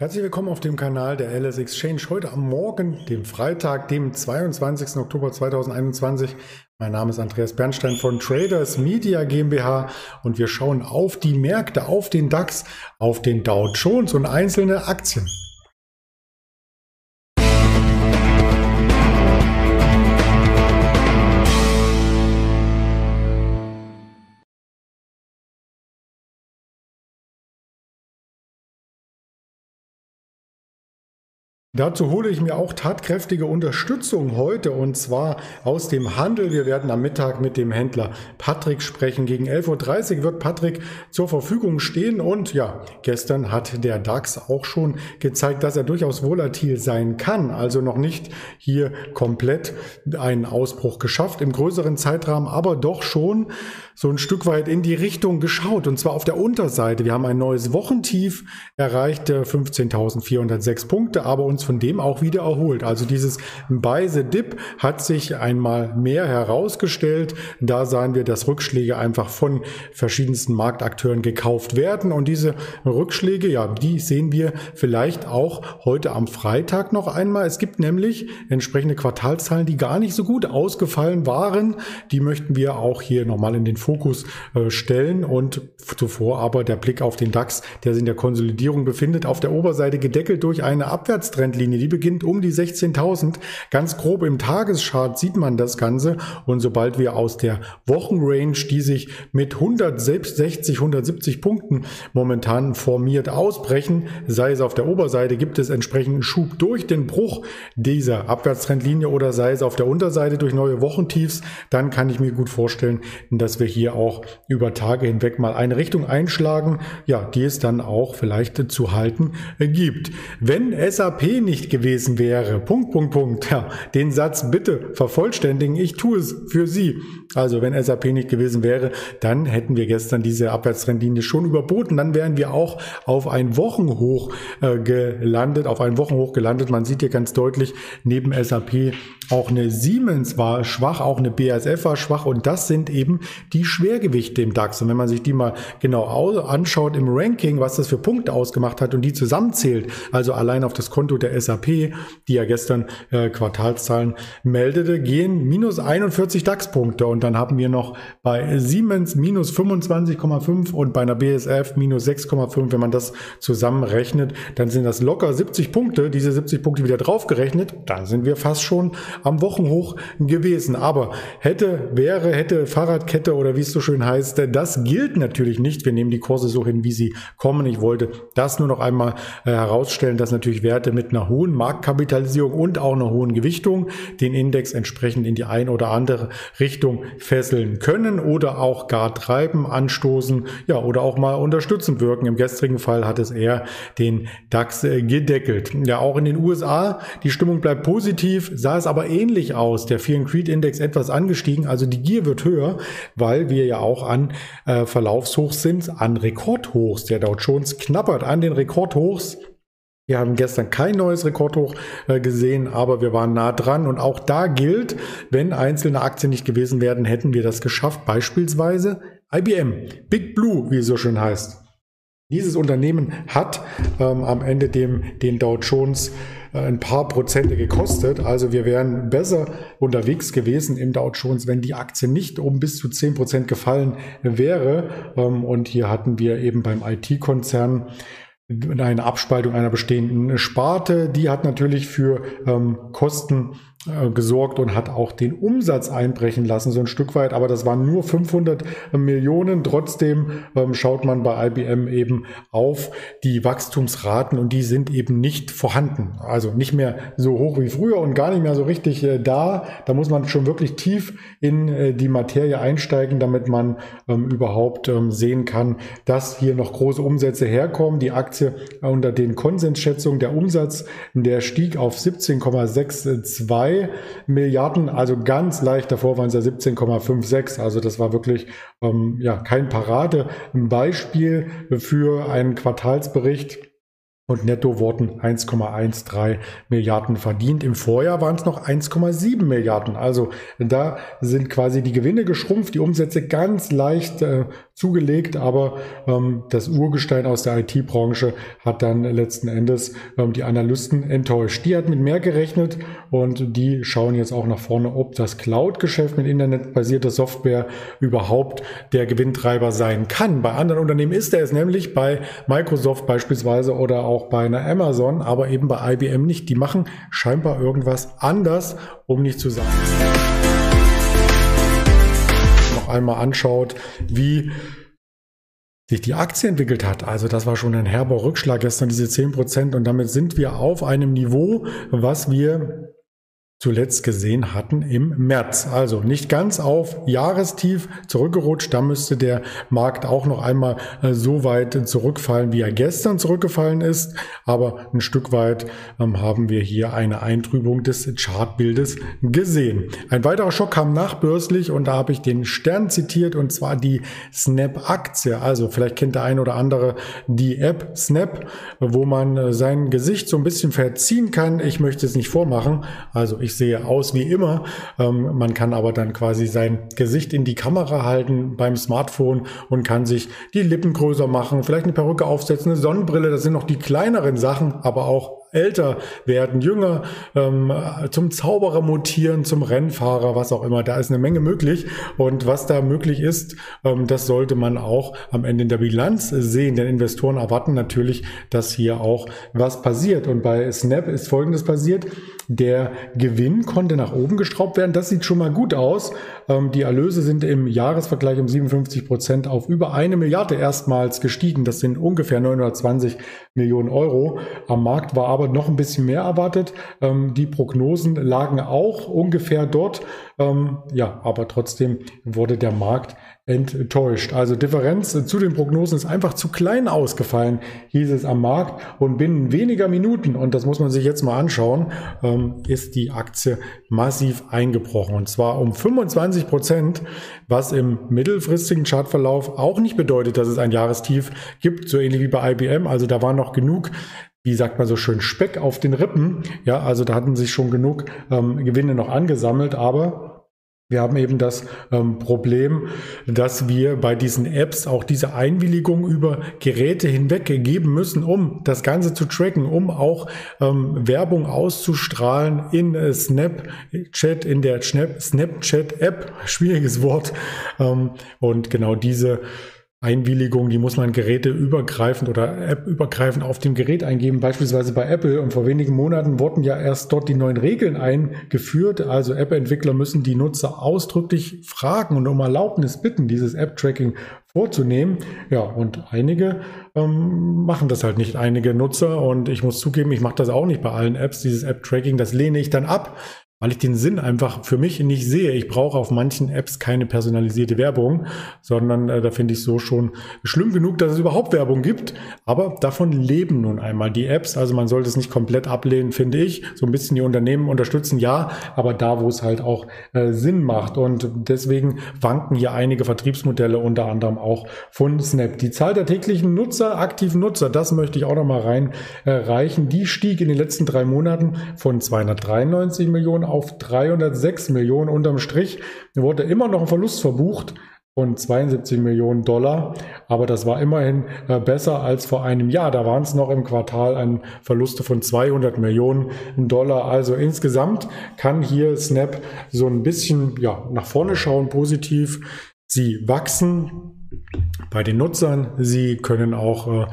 Herzlich willkommen auf dem Kanal der LS Exchange. Heute am Morgen, dem Freitag, dem 22. Oktober 2021. Mein Name ist Andreas Bernstein von Traders Media GmbH und wir schauen auf die Märkte, auf den DAX, auf den Dow Jones und einzelne Aktien. Dazu hole ich mir auch tatkräftige Unterstützung heute und zwar aus dem Handel. Wir werden am Mittag mit dem Händler Patrick sprechen. Gegen 11.30 Uhr wird Patrick zur Verfügung stehen und ja, gestern hat der DAX auch schon gezeigt, dass er durchaus volatil sein kann. Also noch nicht hier komplett einen Ausbruch geschafft im größeren Zeitrahmen, aber doch schon so ein Stück weit in die Richtung geschaut und zwar auf der Unterseite. Wir haben ein neues Wochentief erreicht, 15.406 Punkte, aber uns von dem auch wieder erholt. Also dieses the Dip hat sich einmal mehr herausgestellt. Da sahen wir, dass Rückschläge einfach von verschiedensten Marktakteuren gekauft werden und diese Rückschläge, ja, die sehen wir vielleicht auch heute am Freitag noch einmal. Es gibt nämlich entsprechende Quartalzahlen, die gar nicht so gut ausgefallen waren. Die möchten wir auch hier nochmal in den Fokus äh, stellen und zuvor aber der Blick auf den DAX, der sich in der Konsolidierung befindet, auf der Oberseite gedeckelt durch eine Abwärtstrendlinie. Die beginnt um die 16.000. Ganz grob im Tageschart sieht man das Ganze und sobald wir aus der Wochenrange, die sich mit 160, 170 Punkten momentan formiert ausbrechen, sei es auf der Oberseite, gibt es entsprechenden Schub durch den Bruch dieser Abwärtstrendlinie oder sei es auf der Unterseite durch neue Wochentiefs, dann kann ich mir gut vorstellen, dass wir hier auch über Tage hinweg mal eine Richtung einschlagen, ja, die es dann auch vielleicht zu halten gibt. Wenn SAP nicht gewesen wäre, Punkt, Punkt, Punkt, ja, den Satz bitte vervollständigen, ich tue es für Sie. Also wenn SAP nicht gewesen wäre, dann hätten wir gestern diese Abwärtstrendlinie schon überboten, dann wären wir auch auf ein Wochenhoch äh, gelandet, auf ein Wochenhoch gelandet. Man sieht hier ganz deutlich neben SAP auch eine Siemens war schwach, auch eine BASF war schwach und das sind eben die Schwergewichte im DAX. Und wenn man sich die mal genau anschaut im Ranking, was das für Punkte ausgemacht hat und die zusammenzählt, also allein auf das Konto der SAP, die ja gestern äh, Quartalszahlen meldete, gehen minus 41 DAX-Punkte. Und dann haben wir noch bei Siemens minus 25,5 und bei einer BASF minus 6,5. Wenn man das zusammenrechnet, dann sind das locker 70 Punkte. Diese 70 Punkte wieder draufgerechnet, dann sind wir fast schon am Wochenhoch gewesen. Aber hätte, wäre, hätte Fahrradkette oder wie es so schön heißt, das gilt natürlich nicht. Wir nehmen die Kurse so hin, wie sie kommen. Ich wollte das nur noch einmal äh, herausstellen, dass natürlich Werte mit einer hohen Marktkapitalisierung und auch einer hohen Gewichtung den Index entsprechend in die eine oder andere Richtung fesseln können oder auch gar treiben, anstoßen, ja, oder auch mal unterstützend wirken. Im gestrigen Fall hat es eher den DAX äh, gedeckelt. Ja, auch in den USA, die Stimmung bleibt positiv, sah es aber ähnlich aus. Der Fear and Creed Index etwas angestiegen, also die Gier wird höher, weil wir ja auch an äh, Verlaufshochs sind, an Rekordhochs. Der Dow Jones knappert an den Rekordhochs. Wir haben gestern kein neues Rekordhoch äh, gesehen, aber wir waren nah dran. Und auch da gilt, wenn einzelne Aktien nicht gewesen wären, hätten wir das geschafft. Beispielsweise IBM, Big Blue, wie es so schön heißt. Dieses Unternehmen hat ähm, am Ende dem, den Dow Jones ein paar Prozente gekostet. Also wir wären besser unterwegs gewesen im Dow Jones, wenn die Aktie nicht um bis zu zehn Prozent gefallen wäre. Ähm, und hier hatten wir eben beim IT-Konzern eine Abspaltung einer bestehenden Sparte. Die hat natürlich für ähm, Kosten äh, gesorgt und hat auch den Umsatz einbrechen lassen, so ein Stück weit. Aber das waren nur 500 Millionen. Trotzdem ähm, schaut man bei IBM eben auf die Wachstumsraten und die sind eben nicht vorhanden. Also nicht mehr so hoch wie früher und gar nicht mehr so richtig äh, da. Da muss man schon wirklich tief in äh, die Materie einsteigen, damit man ähm, überhaupt ähm, sehen kann, dass hier noch große Umsätze herkommen. Die Aktie unter den Konsensschätzungen, der Umsatz, der stieg auf 17,62 2 Milliarden, also ganz leicht davor waren es ja 17,56. Also das war wirklich ähm, ja kein Paradebeispiel für einen Quartalsbericht und netto wurden 1,13 Milliarden verdient. Im Vorjahr waren es noch 1,7 Milliarden. Also da sind quasi die Gewinne geschrumpft, die Umsätze ganz leicht äh, zugelegt, aber ähm, das Urgestein aus der IT-Branche hat dann letzten Endes ähm, die Analysten enttäuscht. Die hat mit mehr gerechnet und die schauen jetzt auch nach vorne, ob das Cloud-Geschäft mit internetbasierter Software überhaupt der Gewinntreiber sein kann. Bei anderen Unternehmen ist er es nämlich, bei Microsoft beispielsweise oder auch bei einer Amazon, aber eben bei IBM nicht. Die machen scheinbar irgendwas anders, um nicht zu sagen einmal anschaut, wie sich die Aktie entwickelt hat. Also das war schon ein herber Rückschlag gestern, diese 10 Prozent. Und damit sind wir auf einem Niveau, was wir zuletzt gesehen hatten im März. Also nicht ganz auf Jahrestief zurückgerutscht. Da müsste der Markt auch noch einmal äh, so weit zurückfallen, wie er gestern zurückgefallen ist. Aber ein Stück weit ähm, haben wir hier eine Eintrübung des Chartbildes gesehen. Ein weiterer Schock kam nachbörslich und da habe ich den Stern zitiert und zwar die Snap-Aktie. Also vielleicht kennt der ein oder andere die App Snap, wo man äh, sein Gesicht so ein bisschen verziehen kann. Ich möchte es nicht vormachen. Also ich ich sehe aus wie immer. Ähm, man kann aber dann quasi sein Gesicht in die Kamera halten beim Smartphone und kann sich die Lippen größer machen, vielleicht eine Perücke aufsetzen, eine Sonnenbrille. Das sind noch die kleineren Sachen, aber auch älter werden, jünger, ähm, zum Zauberer mutieren, zum Rennfahrer, was auch immer. Da ist eine Menge möglich. Und was da möglich ist, ähm, das sollte man auch am Ende in der Bilanz sehen. Denn Investoren erwarten natürlich, dass hier auch was passiert. Und bei Snap ist Folgendes passiert. Der Gewinn konnte nach oben geschraubt werden. Das sieht schon mal gut aus. Ähm, die Erlöse sind im Jahresvergleich um 57 Prozent auf über eine Milliarde erstmals gestiegen. Das sind ungefähr 920 Millionen Euro. Am Markt war aber noch ein bisschen mehr erwartet. Ähm, die Prognosen lagen auch ungefähr dort. Ähm, ja, aber trotzdem wurde der Markt enttäuscht. Also Differenz zu den Prognosen ist einfach zu klein ausgefallen, hieß es am Markt. Und binnen weniger Minuten, und das muss man sich jetzt mal anschauen, ähm, ist die Aktie massiv eingebrochen. Und zwar um 25 Prozent, was im mittelfristigen Chartverlauf auch nicht bedeutet, dass es ein Jahrestief gibt, so ähnlich wie bei IBM. Also da war noch genug wie sagt man so schön, Speck auf den Rippen. Ja, also da hatten sich schon genug ähm, Gewinne noch angesammelt, aber wir haben eben das ähm, Problem, dass wir bei diesen Apps auch diese Einwilligung über Geräte hinweg geben müssen, um das Ganze zu tracken, um auch ähm, Werbung auszustrahlen in äh, Snapchat, in der Snapchat-App. Schwieriges Wort. Ähm, und genau diese Einwilligung, die muss man geräteübergreifend oder appübergreifend auf dem Gerät eingeben, beispielsweise bei Apple. Und vor wenigen Monaten wurden ja erst dort die neuen Regeln eingeführt. Also App-Entwickler müssen die Nutzer ausdrücklich fragen und um Erlaubnis bitten, dieses App-Tracking vorzunehmen. Ja, und einige ähm, machen das halt nicht, einige Nutzer. Und ich muss zugeben, ich mache das auch nicht bei allen Apps. Dieses App-Tracking, das lehne ich dann ab, weil ich den Sinn einfach für mich nicht sehe. Ich brauche auf manchen Apps keine personalisierte Werbung, sondern äh, da finde ich so schon schlimm genug, dass es überhaupt Werbung gibt. Aber davon leben nun einmal die Apps. Also man sollte es nicht komplett ablehnen, finde ich. So ein bisschen die Unternehmen unterstützen, ja, aber da, wo es halt auch äh, Sinn macht. Und deswegen wanken hier einige Vertriebsmodelle, unter anderem auch von Snap. Die Zahl der täglichen Nutzer, aktiven Nutzer, das möchte ich auch noch mal reinreichen. Äh, die stieg in den letzten drei Monaten von 293 Millionen auf 306 Millionen. Unterm Strich wurde immer noch ein Verlust verbucht von 72 Millionen Dollar, aber das war immerhin äh, besser als vor einem Jahr. Da waren es noch im Quartal ein Verluste von 200 Millionen Dollar. Also insgesamt kann hier Snap so ein bisschen ja, nach vorne schauen, positiv. Sie wachsen bei den Nutzern. Sie können auch äh,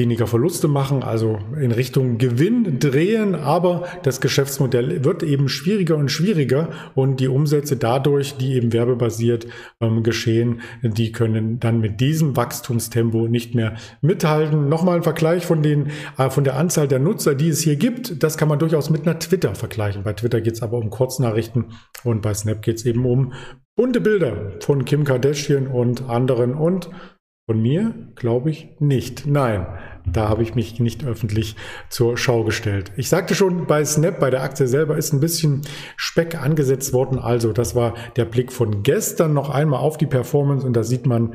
weniger Verluste machen, also in Richtung Gewinn drehen, aber das Geschäftsmodell wird eben schwieriger und schwieriger und die Umsätze dadurch, die eben werbebasiert ähm, geschehen, die können dann mit diesem Wachstumstempo nicht mehr mithalten. Nochmal ein Vergleich von den äh, von der Anzahl der Nutzer, die es hier gibt, das kann man durchaus mit einer Twitter vergleichen. Bei Twitter geht es aber um Kurznachrichten und bei Snap geht es eben um bunte Bilder von Kim Kardashian und anderen und von mir glaube ich nicht. Nein, da habe ich mich nicht öffentlich zur Schau gestellt. Ich sagte schon, bei Snap, bei der Aktie selber ist ein bisschen Speck angesetzt worden. Also das war der Blick von gestern noch einmal auf die Performance und da sieht man,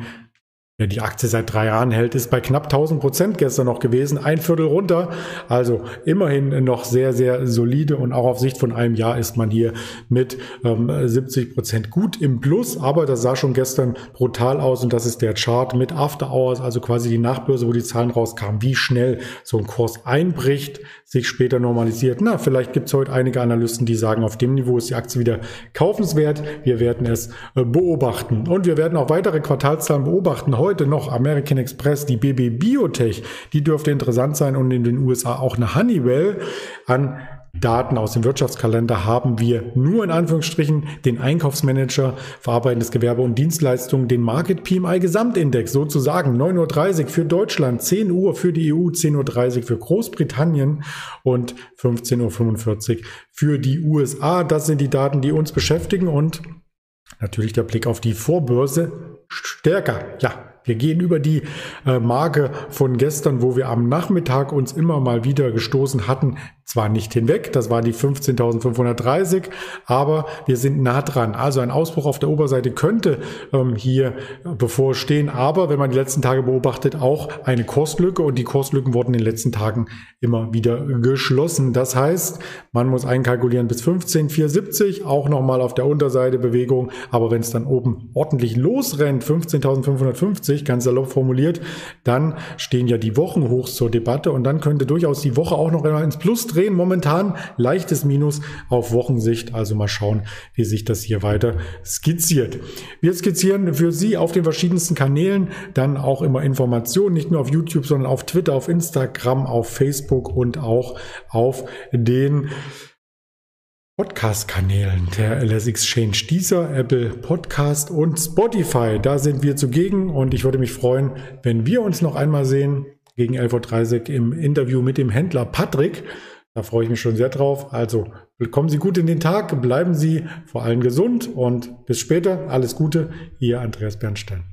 Wer die Aktie seit drei Jahren hält, ist bei knapp 1000 Prozent gestern noch gewesen, ein Viertel runter. Also immerhin noch sehr, sehr solide und auch auf Sicht von einem Jahr ist man hier mit ähm, 70 Prozent gut im Plus. Aber das sah schon gestern brutal aus und das ist der Chart mit After Hours, also quasi die Nachbörse, wo die Zahlen rauskamen, wie schnell so ein Kurs einbricht, sich später normalisiert. Na, vielleicht gibt es heute einige Analysten, die sagen, auf dem Niveau ist die Aktie wieder kaufenswert. Wir werden es äh, beobachten und wir werden auch weitere Quartalszahlen beobachten heute noch American Express, die BB Biotech, die dürfte interessant sein und in den USA auch eine Honeywell an Daten aus dem Wirtschaftskalender haben wir nur in Anführungsstrichen den Einkaufsmanager verarbeitendes Gewerbe und Dienstleistungen, den Market PMI Gesamtindex sozusagen 9.30 Uhr für Deutschland, 10 Uhr für die EU, 10.30 Uhr für Großbritannien und 15.45 Uhr für die USA. Das sind die Daten, die uns beschäftigen und natürlich der Blick auf die Vorbörse stärker. Ja, wir gehen über die äh, Marke von gestern, wo wir am Nachmittag uns immer mal wieder gestoßen hatten, zwar nicht hinweg, das war die 15.530, aber wir sind nah dran. Also ein Ausbruch auf der Oberseite könnte ähm, hier bevorstehen, aber wenn man die letzten Tage beobachtet, auch eine Kurstlücke und die Kurstlücken wurden in den letzten Tagen immer wieder geschlossen. Das heißt, man muss einkalkulieren bis 15.470, auch nochmal auf der Unterseite Bewegung, aber wenn es dann oben ordentlich losrennt, 15.550, ganz salopp formuliert, dann stehen ja die Wochenhochs zur Debatte und dann könnte durchaus die Woche auch noch einmal ins Plus drehen. Momentan leichtes Minus auf Wochensicht. Also mal schauen, wie sich das hier weiter skizziert. Wir skizzieren für Sie auf den verschiedensten Kanälen dann auch immer Informationen, nicht nur auf YouTube, sondern auf Twitter, auf Instagram, auf Facebook und auch auf den Podcast-Kanälen der LS Exchange, dieser Apple Podcast und Spotify. Da sind wir zugegen und ich würde mich freuen, wenn wir uns noch einmal sehen gegen 11.30 Uhr im Interview mit dem Händler Patrick. Da freue ich mich schon sehr drauf. Also kommen Sie gut in den Tag, bleiben Sie vor allem gesund und bis später. Alles Gute, Ihr Andreas Bernstein.